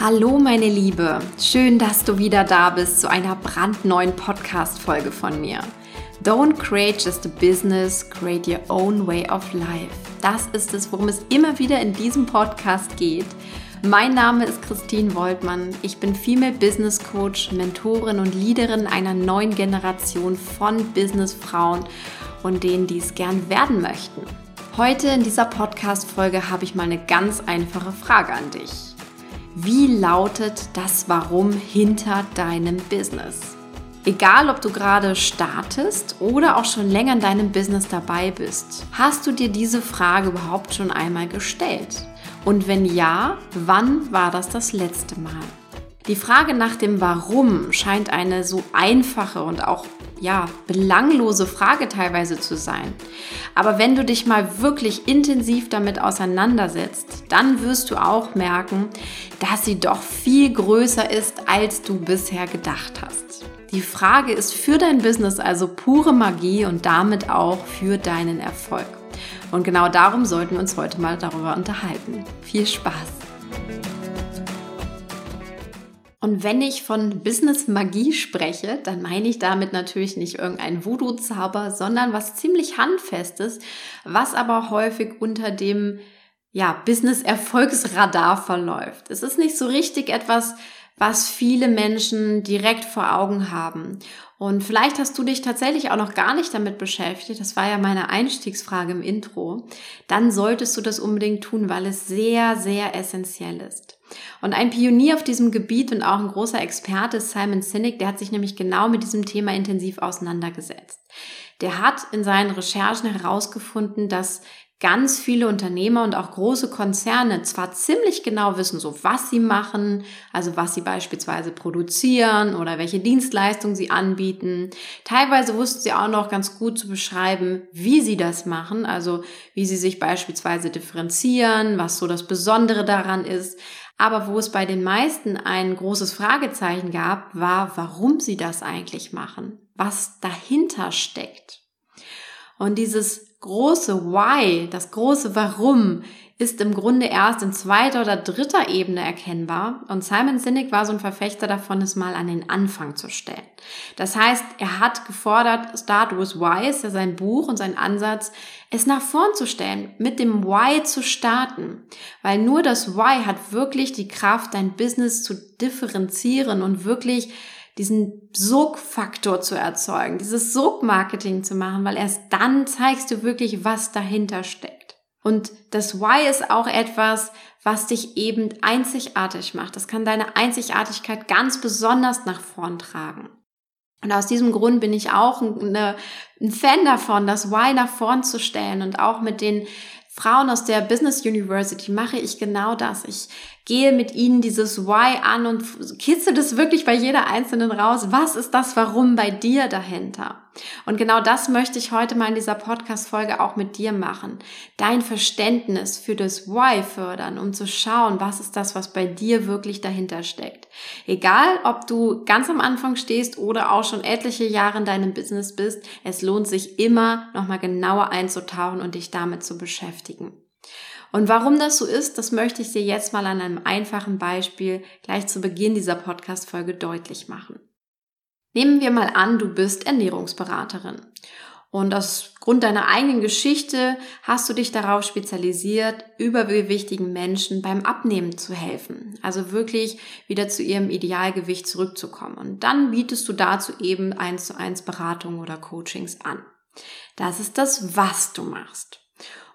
Hallo meine Liebe, schön, dass du wieder da bist zu einer brandneuen Podcast-Folge von mir. Don't create just a business, create your own way of life. Das ist es, worum es immer wieder in diesem Podcast geht. Mein Name ist Christine Woltmann. Ich bin Female Business Coach, Mentorin und Leaderin einer neuen Generation von Businessfrauen und denen, die es gern werden möchten. Heute in dieser Podcast-Folge habe ich mal eine ganz einfache Frage an dich. Wie lautet das Warum hinter deinem Business? Egal, ob du gerade startest oder auch schon länger in deinem Business dabei bist, hast du dir diese Frage überhaupt schon einmal gestellt? Und wenn ja, wann war das das letzte Mal? Die Frage nach dem Warum scheint eine so einfache und auch ja, belanglose Frage teilweise zu sein. Aber wenn du dich mal wirklich intensiv damit auseinandersetzt, dann wirst du auch merken, dass sie doch viel größer ist, als du bisher gedacht hast. Die Frage ist für dein Business also pure Magie und damit auch für deinen Erfolg. Und genau darum sollten wir uns heute mal darüber unterhalten. Viel Spaß! Und wenn ich von Business Magie spreche, dann meine ich damit natürlich nicht irgendein Voodoo-Zauber, sondern was ziemlich handfestes, was aber häufig unter dem ja, Business-Erfolgsradar verläuft. Es ist nicht so richtig etwas, was viele Menschen direkt vor Augen haben. Und vielleicht hast du dich tatsächlich auch noch gar nicht damit beschäftigt, das war ja meine Einstiegsfrage im Intro, dann solltest du das unbedingt tun, weil es sehr, sehr essentiell ist. Und ein Pionier auf diesem Gebiet und auch ein großer Experte ist Simon Sinek, der hat sich nämlich genau mit diesem Thema intensiv auseinandergesetzt. Der hat in seinen Recherchen herausgefunden, dass ganz viele Unternehmer und auch große Konzerne zwar ziemlich genau wissen, so was sie machen, also was sie beispielsweise produzieren oder welche Dienstleistungen sie anbieten. Teilweise wussten sie auch noch ganz gut zu beschreiben, wie sie das machen, also wie sie sich beispielsweise differenzieren, was so das Besondere daran ist. Aber wo es bei den meisten ein großes Fragezeichen gab, war, warum sie das eigentlich machen, was dahinter steckt. Und dieses große Why, das große Warum ist im Grunde erst in zweiter oder dritter Ebene erkennbar. Und Simon Sinek war so ein Verfechter davon, es mal an den Anfang zu stellen. Das heißt, er hat gefordert, Start with Why ist ja sein Buch und sein Ansatz, es nach vorn zu stellen, mit dem Why zu starten. Weil nur das Why hat wirklich die Kraft, dein Business zu differenzieren und wirklich diesen Sogfaktor zu erzeugen, dieses Sogmarketing zu machen, weil erst dann zeigst du wirklich, was dahinter steckt. Und das Why ist auch etwas, was dich eben einzigartig macht. Das kann deine Einzigartigkeit ganz besonders nach vorn tragen. Und aus diesem Grund bin ich auch eine, ein Fan davon, das Why nach vorn zu stellen und auch mit den Frauen aus der Business University mache ich genau das. Ich gehe mit ihnen dieses Why an und kitzel das wirklich bei jeder einzelnen raus. Was ist das Warum bei dir dahinter? Und genau das möchte ich heute mal in dieser Podcast-Folge auch mit dir machen. Dein Verständnis für das Why fördern, um zu schauen, was ist das, was bei dir wirklich dahinter steckt. Egal, ob du ganz am Anfang stehst oder auch schon etliche Jahre in deinem Business bist, es lohnt sich immer, nochmal genauer einzutauchen und dich damit zu beschäftigen. Und warum das so ist, das möchte ich dir jetzt mal an einem einfachen Beispiel gleich zu Beginn dieser Podcast-Folge deutlich machen. Nehmen wir mal an, du bist Ernährungsberaterin. Und aus Grund deiner eigenen Geschichte hast du dich darauf spezialisiert, übergewichtigen Menschen beim Abnehmen zu helfen. Also wirklich wieder zu ihrem Idealgewicht zurückzukommen. Und dann bietest du dazu eben eins zu eins Beratung oder Coachings an. Das ist das, was du machst.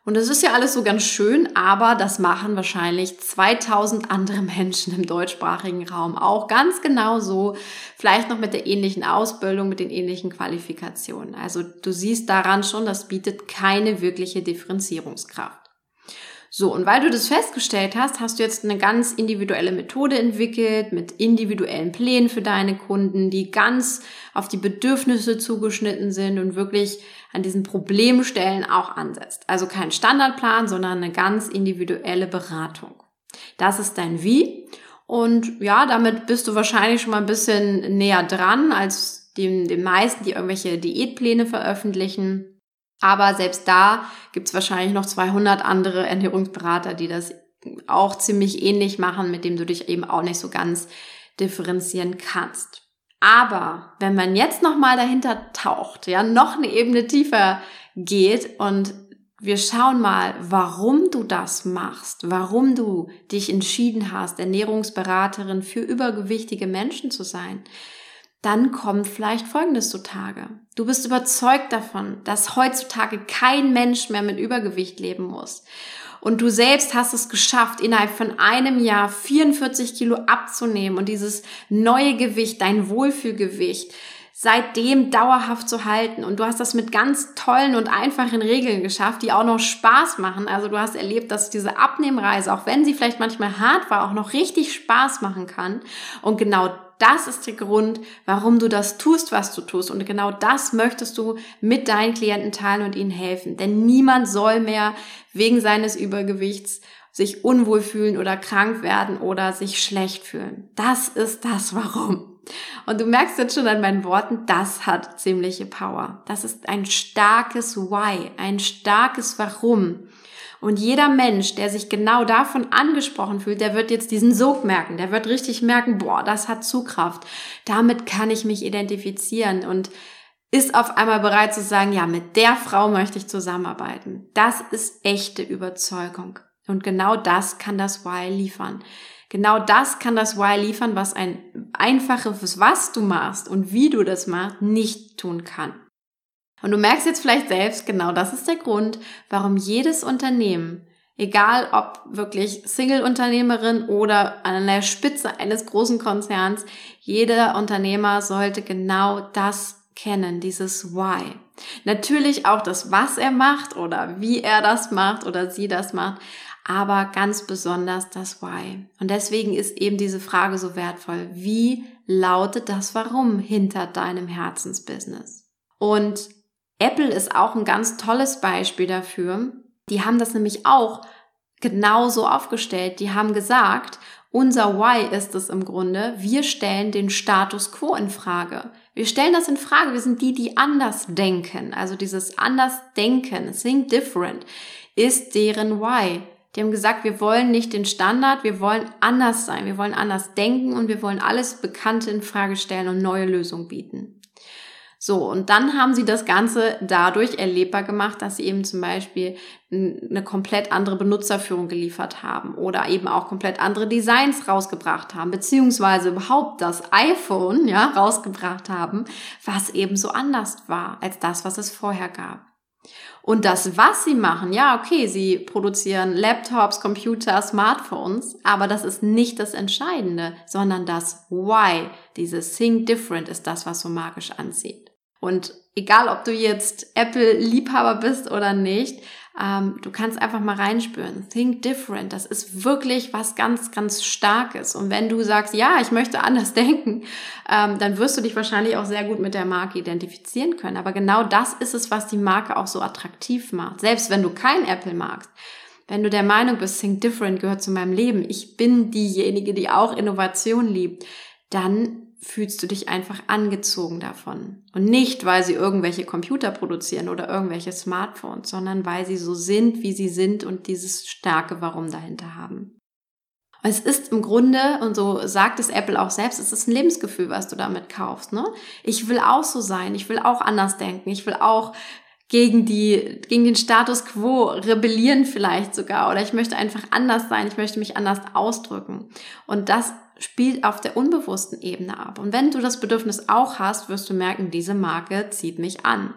Und das ist ja alles so ganz schön, aber das machen wahrscheinlich 2000 andere Menschen im deutschsprachigen Raum auch ganz genau so. Vielleicht noch mit der ähnlichen Ausbildung, mit den ähnlichen Qualifikationen. Also du siehst daran schon, das bietet keine wirkliche Differenzierungskraft. So, und weil du das festgestellt hast, hast du jetzt eine ganz individuelle Methode entwickelt mit individuellen Plänen für deine Kunden, die ganz auf die Bedürfnisse zugeschnitten sind und wirklich an diesen Problemstellen auch ansetzt. Also kein Standardplan, sondern eine ganz individuelle Beratung. Das ist dein Wie. Und ja, damit bist du wahrscheinlich schon mal ein bisschen näher dran als den, den meisten, die irgendwelche Diätpläne veröffentlichen. Aber selbst da gibt es wahrscheinlich noch 200 andere Ernährungsberater, die das auch ziemlich ähnlich machen, mit dem du dich eben auch nicht so ganz differenzieren kannst. Aber wenn man jetzt nochmal dahinter taucht, ja, noch eine Ebene tiefer geht und wir schauen mal, warum du das machst, warum du dich entschieden hast, Ernährungsberaterin für übergewichtige Menschen zu sein, dann kommt vielleicht Folgendes zutage. Du bist überzeugt davon, dass heutzutage kein Mensch mehr mit Übergewicht leben muss. Und du selbst hast es geschafft, innerhalb von einem Jahr 44 Kilo abzunehmen und dieses neue Gewicht, dein Wohlfühlgewicht, seitdem dauerhaft zu halten. Und du hast das mit ganz tollen und einfachen Regeln geschafft, die auch noch Spaß machen. Also du hast erlebt, dass diese Abnehmreise, auch wenn sie vielleicht manchmal hart war, auch noch richtig Spaß machen kann. Und genau das ist der Grund, warum du das tust, was du tust. Und genau das möchtest du mit deinen Klienten teilen und ihnen helfen. Denn niemand soll mehr wegen seines Übergewichts sich unwohl fühlen oder krank werden oder sich schlecht fühlen. Das ist das Warum. Und du merkst jetzt schon an meinen Worten, das hat ziemliche Power. Das ist ein starkes Why, ein starkes Warum. Und jeder Mensch, der sich genau davon angesprochen fühlt, der wird jetzt diesen Sog merken. Der wird richtig merken, boah, das hat Zugkraft. Damit kann ich mich identifizieren und ist auf einmal bereit zu sagen, ja, mit der Frau möchte ich zusammenarbeiten. Das ist echte Überzeugung. Und genau das kann das Why liefern. Genau das kann das Why liefern, was ein einfaches, was du machst und wie du das machst, nicht tun kann. Und du merkst jetzt vielleicht selbst, genau das ist der Grund, warum jedes Unternehmen, egal ob wirklich Single-Unternehmerin oder an der Spitze eines großen Konzerns, jeder Unternehmer sollte genau das kennen, dieses Why. Natürlich auch das, was er macht oder wie er das macht oder sie das macht, aber ganz besonders das Why. Und deswegen ist eben diese Frage so wertvoll. Wie lautet das Warum hinter deinem Herzensbusiness? Und Apple ist auch ein ganz tolles Beispiel dafür. Die haben das nämlich auch genauso aufgestellt. Die haben gesagt, unser Why ist es im Grunde, wir stellen den Status quo in Frage. Wir stellen das in Frage. Wir sind die, die anders denken. Also dieses anders denken, think different, ist deren Why. Die haben gesagt, wir wollen nicht den Standard, wir wollen anders sein, wir wollen anders denken und wir wollen alles Bekannte in Frage stellen und neue Lösungen bieten. So, und dann haben sie das Ganze dadurch erlebbar gemacht, dass sie eben zum Beispiel eine komplett andere Benutzerführung geliefert haben oder eben auch komplett andere Designs rausgebracht haben, beziehungsweise überhaupt das iPhone, ja, rausgebracht haben, was eben so anders war als das, was es vorher gab. Und das, was sie machen, ja, okay, sie produzieren Laptops, Computer, Smartphones, aber das ist nicht das Entscheidende, sondern das Why, dieses Think Different ist das, was so magisch anzieht. Und egal, ob du jetzt Apple-Liebhaber bist oder nicht, ähm, du kannst einfach mal reinspüren. Think different. Das ist wirklich was ganz, ganz Starkes. Und wenn du sagst, ja, ich möchte anders denken, ähm, dann wirst du dich wahrscheinlich auch sehr gut mit der Marke identifizieren können. Aber genau das ist es, was die Marke auch so attraktiv macht. Selbst wenn du kein Apple magst. Wenn du der Meinung bist, Think Different gehört zu meinem Leben, ich bin diejenige, die auch Innovation liebt, dann fühlst du dich einfach angezogen davon. Und nicht, weil sie irgendwelche Computer produzieren oder irgendwelche Smartphones, sondern weil sie so sind, wie sie sind und dieses starke Warum dahinter haben. Es ist im Grunde, und so sagt es Apple auch selbst, es ist ein Lebensgefühl, was du damit kaufst. Ne? Ich will auch so sein, ich will auch anders denken, ich will auch gegen die, gegen den Status quo rebellieren vielleicht sogar, oder ich möchte einfach anders sein, ich möchte mich anders ausdrücken. Und das spielt auf der unbewussten Ebene ab. Und wenn du das Bedürfnis auch hast, wirst du merken, diese Marke zieht mich an.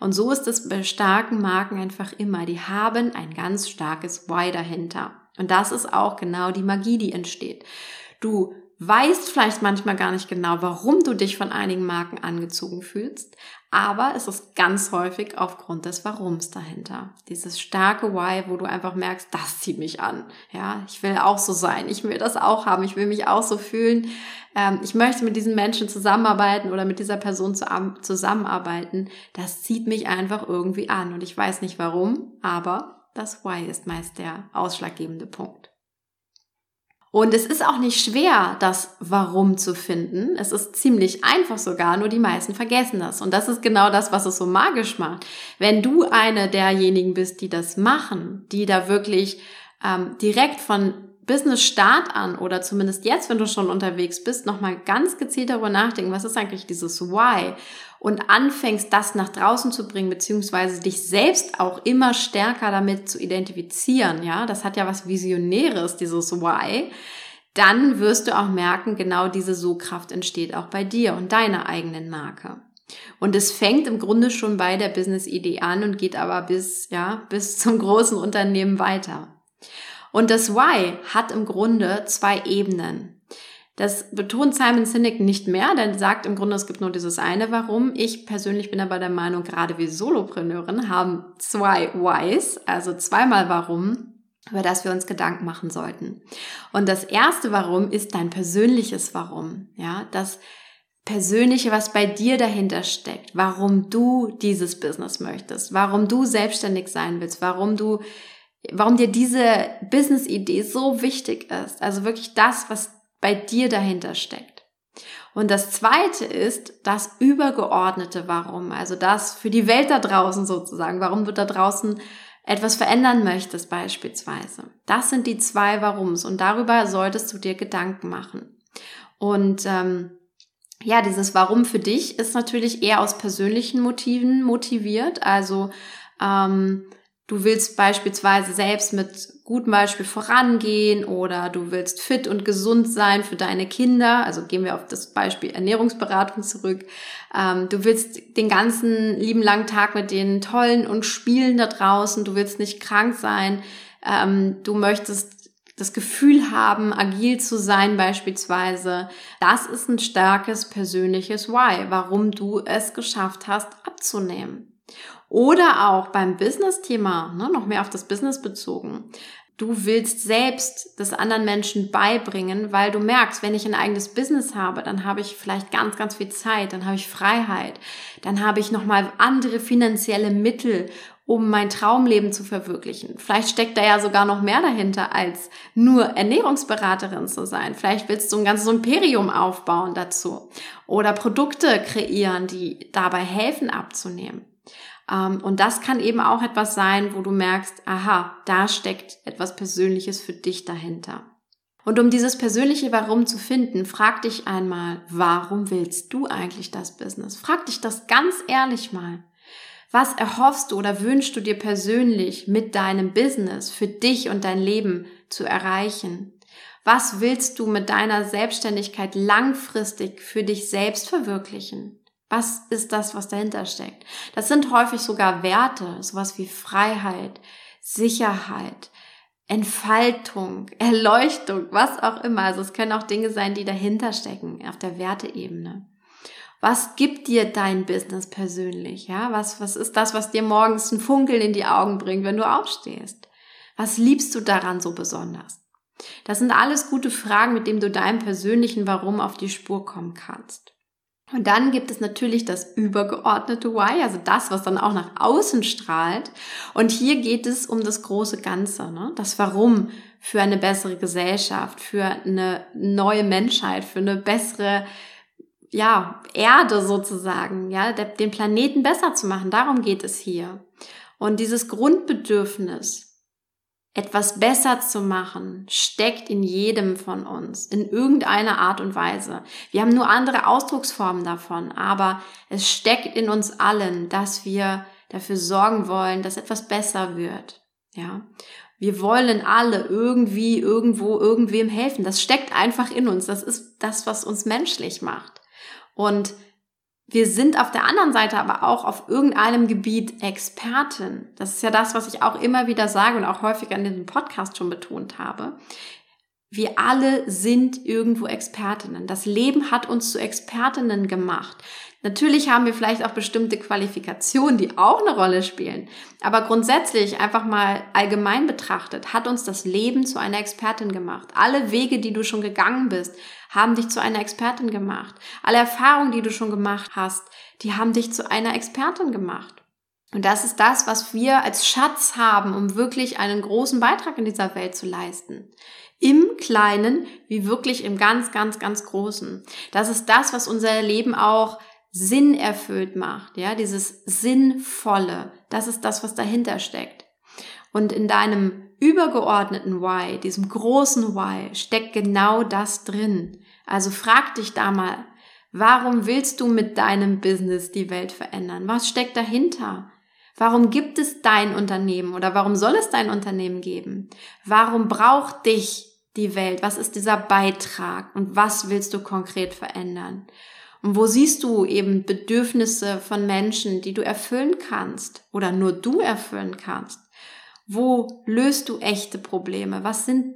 Und so ist es bei starken Marken einfach immer. Die haben ein ganz starkes Why dahinter. Und das ist auch genau die Magie, die entsteht. Du weißt vielleicht manchmal gar nicht genau, warum du dich von einigen Marken angezogen fühlst, aber es ist ganz häufig aufgrund des Warums dahinter. Dieses starke Why, wo du einfach merkst, das zieht mich an. Ja, ich will auch so sein. Ich will das auch haben. Ich will mich auch so fühlen. Ähm, ich möchte mit diesen Menschen zusammenarbeiten oder mit dieser Person zusammenarbeiten. Das zieht mich einfach irgendwie an. Und ich weiß nicht warum, aber das Why ist meist der ausschlaggebende Punkt. Und es ist auch nicht schwer, das Warum zu finden. Es ist ziemlich einfach sogar, nur die meisten vergessen das. Und das ist genau das, was es so magisch macht. Wenn du eine derjenigen bist, die das machen, die da wirklich ähm, direkt von Business Start an oder zumindest jetzt, wenn du schon unterwegs bist, nochmal ganz gezielt darüber nachdenken, was ist eigentlich dieses Why und anfängst, das nach draußen zu bringen, beziehungsweise dich selbst auch immer stärker damit zu identifizieren, ja, das hat ja was Visionäres, dieses Why, dann wirst du auch merken, genau diese So-Kraft entsteht auch bei dir und deiner eigenen Marke. Und es fängt im Grunde schon bei der Business-Idee an und geht aber bis, ja, bis zum großen Unternehmen weiter. Und das Why hat im Grunde zwei Ebenen. Das betont Simon Sinek nicht mehr, denn sagt im Grunde, es gibt nur dieses eine Warum. Ich persönlich bin aber der Meinung, gerade wir Solopreneuren haben zwei Whys, also zweimal Warum, über das wir uns Gedanken machen sollten. Und das erste Warum ist dein persönliches Warum. Ja, das Persönliche, was bei dir dahinter steckt, warum du dieses Business möchtest, warum du selbstständig sein willst, warum du, warum dir diese Business-Idee so wichtig ist. Also wirklich das, was bei dir dahinter steckt. Und das zweite ist das übergeordnete Warum, also das für die Welt da draußen sozusagen, warum du da draußen etwas verändern möchtest beispielsweise. Das sind die zwei Warums und darüber solltest du dir Gedanken machen. Und ähm, ja, dieses Warum für dich ist natürlich eher aus persönlichen Motiven motiviert. Also ähm, Du willst beispielsweise selbst mit gutem Beispiel vorangehen oder du willst fit und gesund sein für deine Kinder. Also gehen wir auf das Beispiel Ernährungsberatung zurück. Ähm, du willst den ganzen lieben langen Tag mit den tollen und Spielen da draußen. Du willst nicht krank sein. Ähm, du möchtest das Gefühl haben, agil zu sein beispielsweise. Das ist ein starkes persönliches Why, warum du es geschafft hast abzunehmen. Oder auch beim Business-Thema, ne, noch mehr auf das Business bezogen. Du willst selbst das anderen Menschen beibringen, weil du merkst, wenn ich ein eigenes Business habe, dann habe ich vielleicht ganz, ganz viel Zeit, dann habe ich Freiheit, dann habe ich nochmal andere finanzielle Mittel, um mein Traumleben zu verwirklichen. Vielleicht steckt da ja sogar noch mehr dahinter, als nur Ernährungsberaterin zu sein. Vielleicht willst du ein ganzes Imperium aufbauen dazu oder Produkte kreieren, die dabei helfen abzunehmen. Ähm, und das kann eben auch etwas sein, wo du merkst, aha, da steckt etwas Persönliches für dich dahinter. Und um dieses persönliche Warum zu finden, frag dich einmal, warum willst du eigentlich das Business? Frag dich das ganz ehrlich mal. Was erhoffst du oder wünschst du dir persönlich mit deinem Business für dich und dein Leben zu erreichen? Was willst du mit deiner Selbstständigkeit langfristig für dich selbst verwirklichen? Was ist das, was dahinter steckt? Das sind häufig sogar Werte, sowas wie Freiheit, Sicherheit, Entfaltung, Erleuchtung, was auch immer. Also es können auch Dinge sein, die dahinter stecken auf der Werteebene. Was gibt dir dein Business persönlich? Ja, was, was ist das, was dir morgens ein Funkeln in die Augen bringt, wenn du aufstehst? Was liebst du daran so besonders? Das sind alles gute Fragen, mit denen du deinem persönlichen Warum auf die Spur kommen kannst. Und dann gibt es natürlich das übergeordnete Why, also das, was dann auch nach außen strahlt. Und hier geht es um das große Ganze, ne? das Warum für eine bessere Gesellschaft, für eine neue Menschheit, für eine bessere ja, Erde sozusagen, ja, den Planeten besser zu machen. Darum geht es hier. Und dieses Grundbedürfnis, etwas besser zu machen, steckt in jedem von uns, in irgendeiner Art und Weise. Wir haben nur andere Ausdrucksformen davon, aber es steckt in uns allen, dass wir dafür sorgen wollen, dass etwas besser wird. Ja. Wir wollen alle irgendwie, irgendwo, irgendwem helfen. Das steckt einfach in uns. Das ist das, was uns menschlich macht. Und wir sind auf der anderen Seite aber auch auf irgendeinem Gebiet Expertin. Das ist ja das, was ich auch immer wieder sage und auch häufig an diesem Podcast schon betont habe. Wir alle sind irgendwo Expertinnen. Das Leben hat uns zu Expertinnen gemacht. Natürlich haben wir vielleicht auch bestimmte Qualifikationen, die auch eine Rolle spielen. Aber grundsätzlich, einfach mal allgemein betrachtet, hat uns das Leben zu einer Expertin gemacht. Alle Wege, die du schon gegangen bist, haben dich zu einer Expertin gemacht. Alle Erfahrungen, die du schon gemacht hast, die haben dich zu einer Expertin gemacht. Und das ist das, was wir als Schatz haben, um wirklich einen großen Beitrag in dieser Welt zu leisten. Im Kleinen wie wirklich im ganz, ganz, ganz Großen. Das ist das, was unser Leben auch Sinn erfüllt macht, ja, dieses Sinnvolle. Das ist das, was dahinter steckt. Und in deinem übergeordneten Why, diesem großen Why, steckt genau das drin. Also frag dich da mal, warum willst du mit deinem Business die Welt verändern? Was steckt dahinter? Warum gibt es dein Unternehmen oder warum soll es dein Unternehmen geben? Warum braucht dich die Welt? Was ist dieser Beitrag und was willst du konkret verändern? Und wo siehst du eben Bedürfnisse von Menschen, die du erfüllen kannst oder nur du erfüllen kannst? Wo löst du echte Probleme? Was sind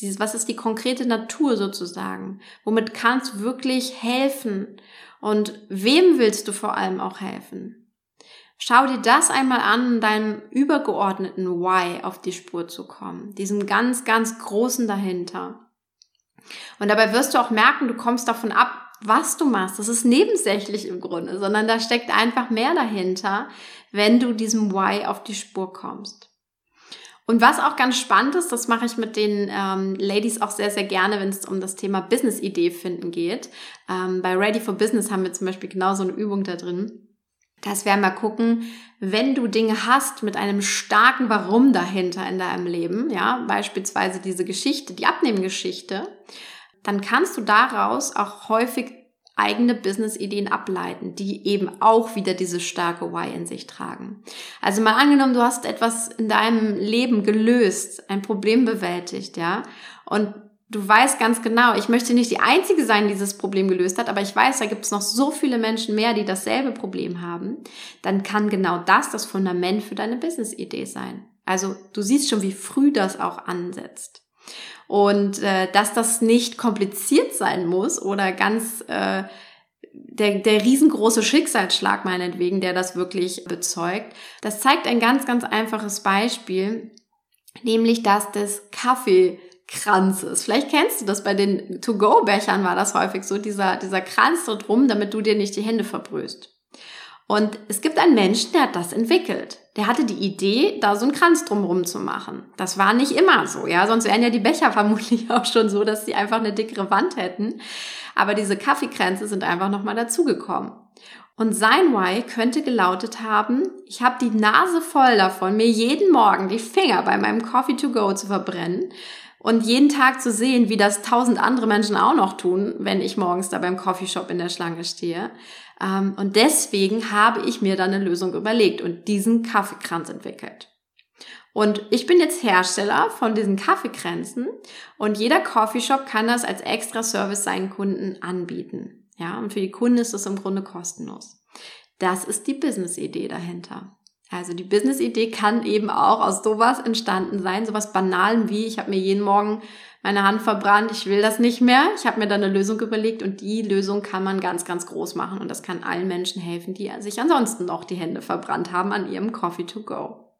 dieses, was ist die konkrete Natur sozusagen? Womit kannst du wirklich helfen? Und wem willst du vor allem auch helfen? Schau dir das einmal an, deinem übergeordneten Why auf die Spur zu kommen, diesem ganz, ganz großen dahinter. Und dabei wirst du auch merken, du kommst davon ab, was du machst. Das ist nebensächlich im Grunde, sondern da steckt einfach mehr dahinter, wenn du diesem Why auf die Spur kommst. Und was auch ganz spannend ist, das mache ich mit den ähm, Ladies auch sehr, sehr gerne, wenn es um das Thema Business-Idee finden geht. Ähm, bei Ready for Business haben wir zum Beispiel genau so eine Übung da drin. Das wäre mal gucken, wenn du Dinge hast mit einem starken Warum dahinter in deinem Leben, ja, beispielsweise diese Geschichte, die Abnehmgeschichte, dann kannst du daraus auch häufig eigene Business-Ideen ableiten, die eben auch wieder diese starke Why in sich tragen. Also mal angenommen, du hast etwas in deinem Leben gelöst, ein Problem bewältigt, ja, und du weißt ganz genau, ich möchte nicht die Einzige sein, die dieses Problem gelöst hat, aber ich weiß, da gibt es noch so viele Menschen mehr, die dasselbe Problem haben, dann kann genau das das Fundament für deine Business-Idee sein. Also du siehst schon, wie früh das auch ansetzt. Und äh, dass das nicht kompliziert sein muss oder ganz äh, der, der riesengroße Schicksalsschlag meinetwegen, der das wirklich bezeugt, das zeigt ein ganz, ganz einfaches Beispiel, nämlich das des Kaffeekranzes. Vielleicht kennst du das bei den To-Go-Bechern war das häufig so, dieser, dieser Kranz dort rum, damit du dir nicht die Hände verbrühst. Und es gibt einen Menschen, der hat das entwickelt. Der hatte die Idee, da so einen Kranz drumherum zu machen. Das war nicht immer so, ja. Sonst wären ja die Becher vermutlich auch schon so, dass sie einfach eine dickere Wand hätten. Aber diese Kaffeekränze sind einfach nochmal dazugekommen. Und sein Why könnte gelautet haben, ich habe die Nase voll davon, mir jeden Morgen die Finger bei meinem Coffee to go zu verbrennen und jeden Tag zu sehen, wie das tausend andere Menschen auch noch tun, wenn ich morgens da beim Coffeeshop in der Schlange stehe. Ähm, und deswegen habe ich mir dann eine Lösung überlegt und diesen Kaffeekranz entwickelt. Und ich bin jetzt Hersteller von diesen Kaffeekränzen und jeder Coffeeshop kann das als extra Service seinen Kunden anbieten. Ja, und für die Kunden ist es im Grunde kostenlos. Das ist die Business-Idee dahinter. Also die Business-Idee kann eben auch aus sowas entstanden sein, sowas Banalen wie, ich habe mir jeden Morgen meine Hand verbrannt, ich will das nicht mehr. Ich habe mir dann eine Lösung überlegt und die Lösung kann man ganz, ganz groß machen und das kann allen Menschen helfen, die sich ansonsten noch die Hände verbrannt haben an ihrem Coffee to go.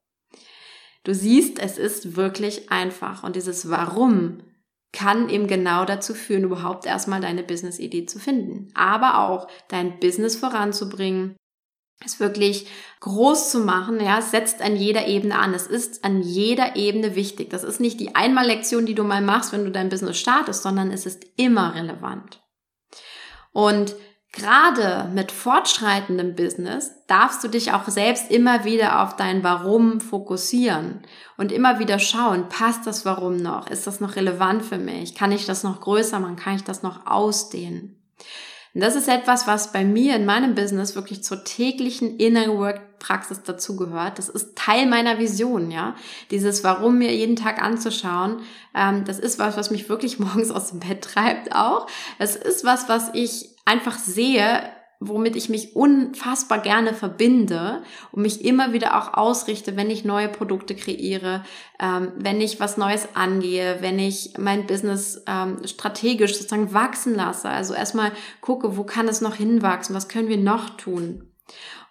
Du siehst, es ist wirklich einfach und dieses Warum kann eben genau dazu führen, überhaupt erstmal deine Business-Idee zu finden, aber auch dein Business voranzubringen, es wirklich groß zu machen, ja, es setzt an jeder Ebene an. Es ist an jeder Ebene wichtig. Das ist nicht die Einmallektion, die du mal machst, wenn du dein Business startest, sondern es ist immer relevant. Und gerade mit fortschreitendem Business darfst du dich auch selbst immer wieder auf dein Warum fokussieren und immer wieder schauen, passt das Warum noch? Ist das noch relevant für mich? Kann ich das noch größer machen? Kann ich das noch ausdehnen? Und das ist etwas, was bei mir in meinem Business wirklich zur täglichen Inner Work Praxis dazugehört. Das ist Teil meiner Vision, ja. Dieses Warum mir jeden Tag anzuschauen, ähm, das ist was, was mich wirklich morgens aus dem Bett treibt auch. Es ist was, was ich einfach sehe, womit ich mich unfassbar gerne verbinde und mich immer wieder auch ausrichte, wenn ich neue Produkte kreiere, ähm, wenn ich was Neues angehe, wenn ich mein Business ähm, strategisch sozusagen wachsen lasse. Also erstmal gucke, wo kann es noch hinwachsen, was können wir noch tun.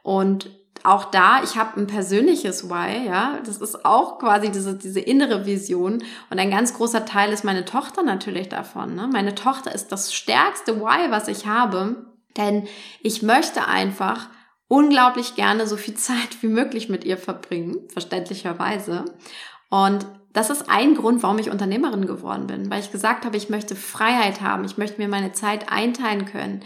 Und auch da, ich habe ein persönliches Why, ja, das ist auch quasi diese, diese innere Vision und ein ganz großer Teil ist meine Tochter natürlich davon. Ne? Meine Tochter ist das stärkste Why, was ich habe denn ich möchte einfach unglaublich gerne so viel Zeit wie möglich mit ihr verbringen, verständlicherweise. Und das ist ein Grund, warum ich Unternehmerin geworden bin, weil ich gesagt habe, ich möchte Freiheit haben, ich möchte mir meine Zeit einteilen können.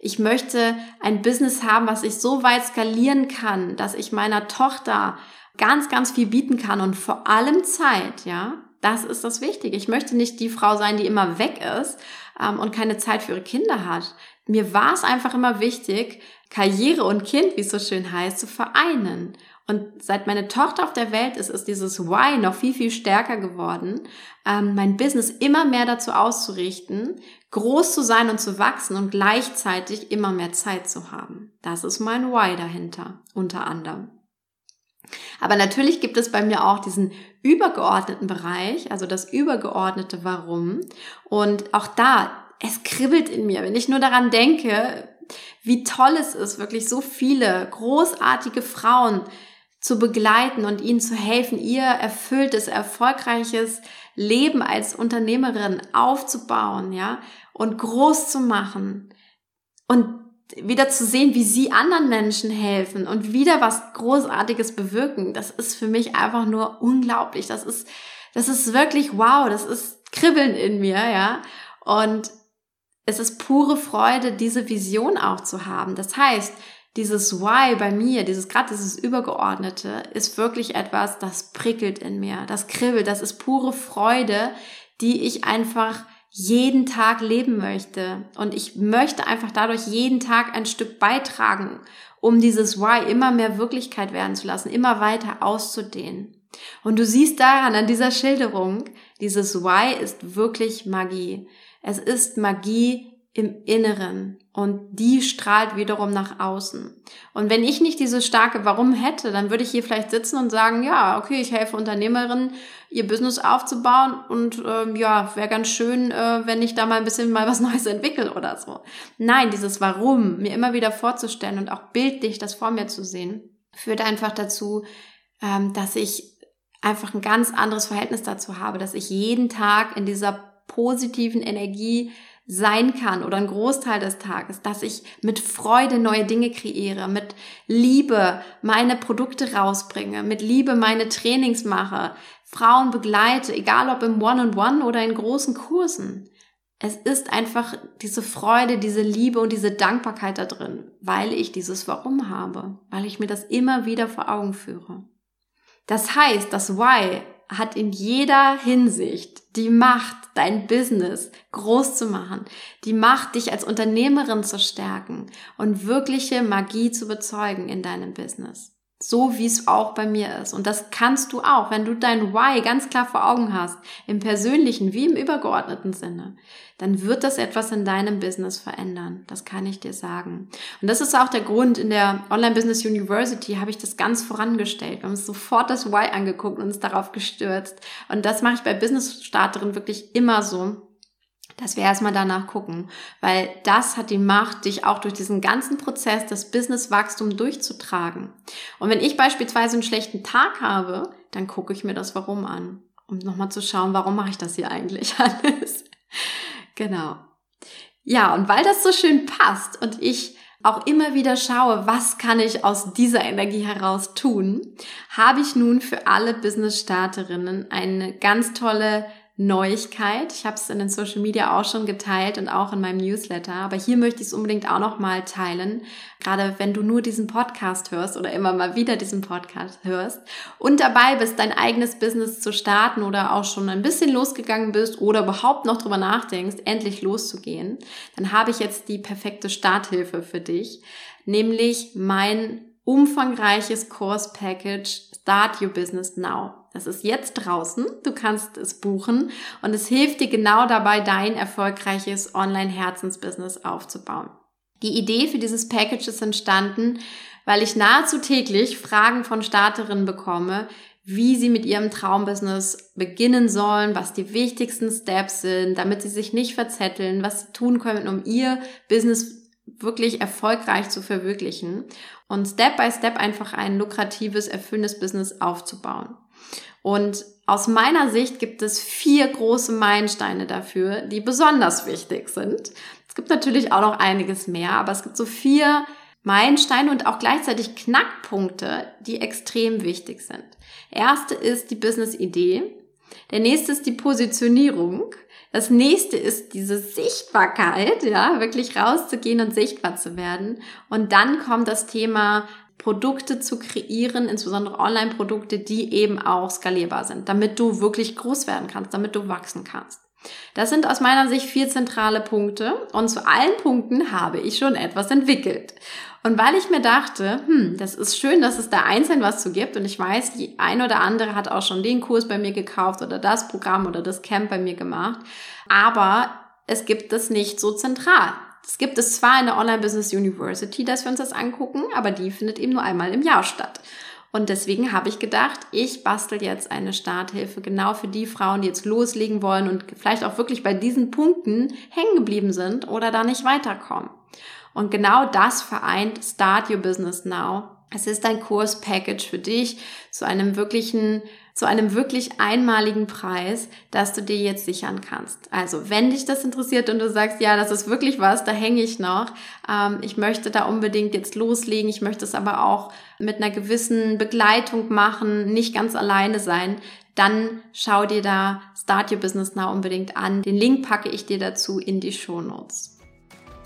Ich möchte ein Business haben, was ich so weit skalieren kann, dass ich meiner Tochter ganz, ganz viel bieten kann und vor allem Zeit, ja. Das ist das Wichtige. Ich möchte nicht die Frau sein, die immer weg ist ähm, und keine Zeit für ihre Kinder hat. Mir war es einfach immer wichtig, Karriere und Kind, wie es so schön heißt, zu vereinen. Und seit meine Tochter auf der Welt ist, ist dieses Why noch viel, viel stärker geworden, ähm, mein Business immer mehr dazu auszurichten, groß zu sein und zu wachsen und gleichzeitig immer mehr Zeit zu haben. Das ist mein Why dahinter, unter anderem. Aber natürlich gibt es bei mir auch diesen übergeordneten Bereich, also das übergeordnete Warum. Und auch da, es kribbelt in mir, wenn ich nur daran denke, wie toll es ist, wirklich so viele großartige Frauen zu begleiten und ihnen zu helfen, ihr erfülltes, erfolgreiches Leben als Unternehmerin aufzubauen, ja, und groß zu machen und wieder zu sehen, wie sie anderen Menschen helfen und wieder was Großartiges bewirken. Das ist für mich einfach nur unglaublich. Das ist, das ist wirklich wow. Das ist Kribbeln in mir, ja. Und es ist pure Freude, diese Vision auch zu haben. Das heißt, dieses Why bei mir, dieses gerade dieses Übergeordnete, ist wirklich etwas, das prickelt in mir, das kribbelt, das ist pure Freude, die ich einfach jeden Tag leben möchte. Und ich möchte einfach dadurch jeden Tag ein Stück beitragen, um dieses Why immer mehr Wirklichkeit werden zu lassen, immer weiter auszudehnen. Und du siehst daran, an dieser Schilderung, dieses Why ist wirklich Magie. Es ist Magie im Inneren und die strahlt wiederum nach außen. Und wenn ich nicht dieses starke Warum hätte, dann würde ich hier vielleicht sitzen und sagen, ja, okay, ich helfe Unternehmerinnen, ihr Business aufzubauen und ähm, ja, wäre ganz schön, äh, wenn ich da mal ein bisschen mal was Neues entwickle oder so. Nein, dieses Warum mir immer wieder vorzustellen und auch bildlich das vor mir zu sehen, führt einfach dazu, ähm, dass ich einfach ein ganz anderes Verhältnis dazu habe, dass ich jeden Tag in dieser positiven Energie sein kann oder ein Großteil des Tages, dass ich mit Freude neue Dinge kreiere, mit Liebe meine Produkte rausbringe, mit Liebe meine Trainings mache, Frauen begleite, egal ob im One-on-One -on -One oder in großen Kursen. Es ist einfach diese Freude, diese Liebe und diese Dankbarkeit da drin, weil ich dieses Warum habe, weil ich mir das immer wieder vor Augen führe. Das heißt, das Why hat in jeder Hinsicht die Macht, dein Business groß zu machen, die Macht, dich als Unternehmerin zu stärken und wirkliche Magie zu bezeugen in deinem Business. So wie es auch bei mir ist. Und das kannst du auch, wenn du dein Why ganz klar vor Augen hast, im persönlichen wie im übergeordneten Sinne, dann wird das etwas in deinem Business verändern. Das kann ich dir sagen. Und das ist auch der Grund, in der Online Business University habe ich das ganz vorangestellt. Wir haben uns sofort das Why angeguckt und uns darauf gestürzt. Und das mache ich bei Business Starterin wirklich immer so dass wir erstmal danach gucken, weil das hat die Macht, dich auch durch diesen ganzen Prozess des Businesswachstums durchzutragen. Und wenn ich beispielsweise einen schlechten Tag habe, dann gucke ich mir das Warum an, um nochmal zu schauen, warum mache ich das hier eigentlich alles. genau. Ja, und weil das so schön passt und ich auch immer wieder schaue, was kann ich aus dieser Energie heraus tun, habe ich nun für alle Business-Starterinnen eine ganz tolle Neuigkeit. Ich habe es in den Social Media auch schon geteilt und auch in meinem Newsletter, aber hier möchte ich es unbedingt auch noch mal teilen, gerade wenn du nur diesen Podcast hörst oder immer mal wieder diesen Podcast hörst und dabei bist, dein eigenes Business zu starten oder auch schon ein bisschen losgegangen bist oder überhaupt noch drüber nachdenkst, endlich loszugehen, dann habe ich jetzt die perfekte Starthilfe für dich, nämlich mein umfangreiches Kurs-Package Start Your Business Now. Das ist jetzt draußen. Du kannst es buchen und es hilft dir genau dabei, dein erfolgreiches Online-Herzensbusiness aufzubauen. Die Idee für dieses Package ist entstanden, weil ich nahezu täglich Fragen von Starterinnen bekomme, wie sie mit ihrem Traumbusiness beginnen sollen, was die wichtigsten Steps sind, damit sie sich nicht verzetteln, was sie tun können, um ihr Business wirklich erfolgreich zu verwirklichen und Step by Step einfach ein lukratives, erfüllendes Business aufzubauen. Und aus meiner Sicht gibt es vier große Meilensteine dafür, die besonders wichtig sind. Es gibt natürlich auch noch einiges mehr, aber es gibt so vier Meilensteine und auch gleichzeitig Knackpunkte, die extrem wichtig sind. Erste ist die Business-Idee. Der nächste ist die Positionierung. Das nächste ist diese Sichtbarkeit, ja, wirklich rauszugehen und sichtbar zu werden. Und dann kommt das Thema Produkte zu kreieren, insbesondere Online-Produkte, die eben auch skalierbar sind, damit du wirklich groß werden kannst, damit du wachsen kannst. Das sind aus meiner Sicht vier zentrale Punkte und zu allen Punkten habe ich schon etwas entwickelt. Und weil ich mir dachte, hm, das ist schön, dass es da einzeln was zu gibt und ich weiß, die ein oder andere hat auch schon den Kurs bei mir gekauft oder das Programm oder das Camp bei mir gemacht, aber es gibt es nicht so zentral. Es gibt es zwar in der Online Business University, dass wir uns das angucken, aber die findet eben nur einmal im Jahr statt. Und deswegen habe ich gedacht, ich bastel jetzt eine Starthilfe genau für die Frauen, die jetzt loslegen wollen und vielleicht auch wirklich bei diesen Punkten hängen geblieben sind oder da nicht weiterkommen. Und genau das vereint Start Your Business Now. Es ist ein Kurspackage für dich zu einem wirklichen zu einem wirklich einmaligen Preis, dass du dir jetzt sichern kannst. Also, wenn dich das interessiert und du sagst, ja, das ist wirklich was, da hänge ich noch, ähm, ich möchte da unbedingt jetzt loslegen, ich möchte es aber auch mit einer gewissen Begleitung machen, nicht ganz alleine sein, dann schau dir da Start Your Business Now unbedingt an. Den Link packe ich dir dazu in die Show Notes.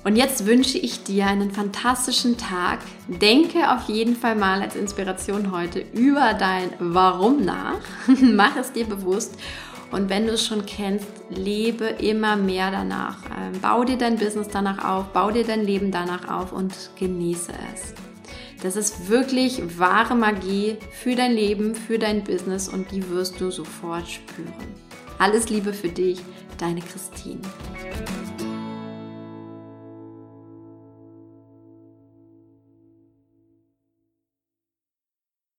Und jetzt wünsche ich dir einen fantastischen Tag. Denke auf jeden Fall mal als Inspiration heute über dein Warum nach. Mach es dir bewusst. Und wenn du es schon kennst, lebe immer mehr danach. Ähm, bau dir dein Business danach auf, bau dir dein Leben danach auf und genieße es. Das ist wirklich wahre Magie für dein Leben, für dein Business und die wirst du sofort spüren. Alles Liebe für dich, deine Christine.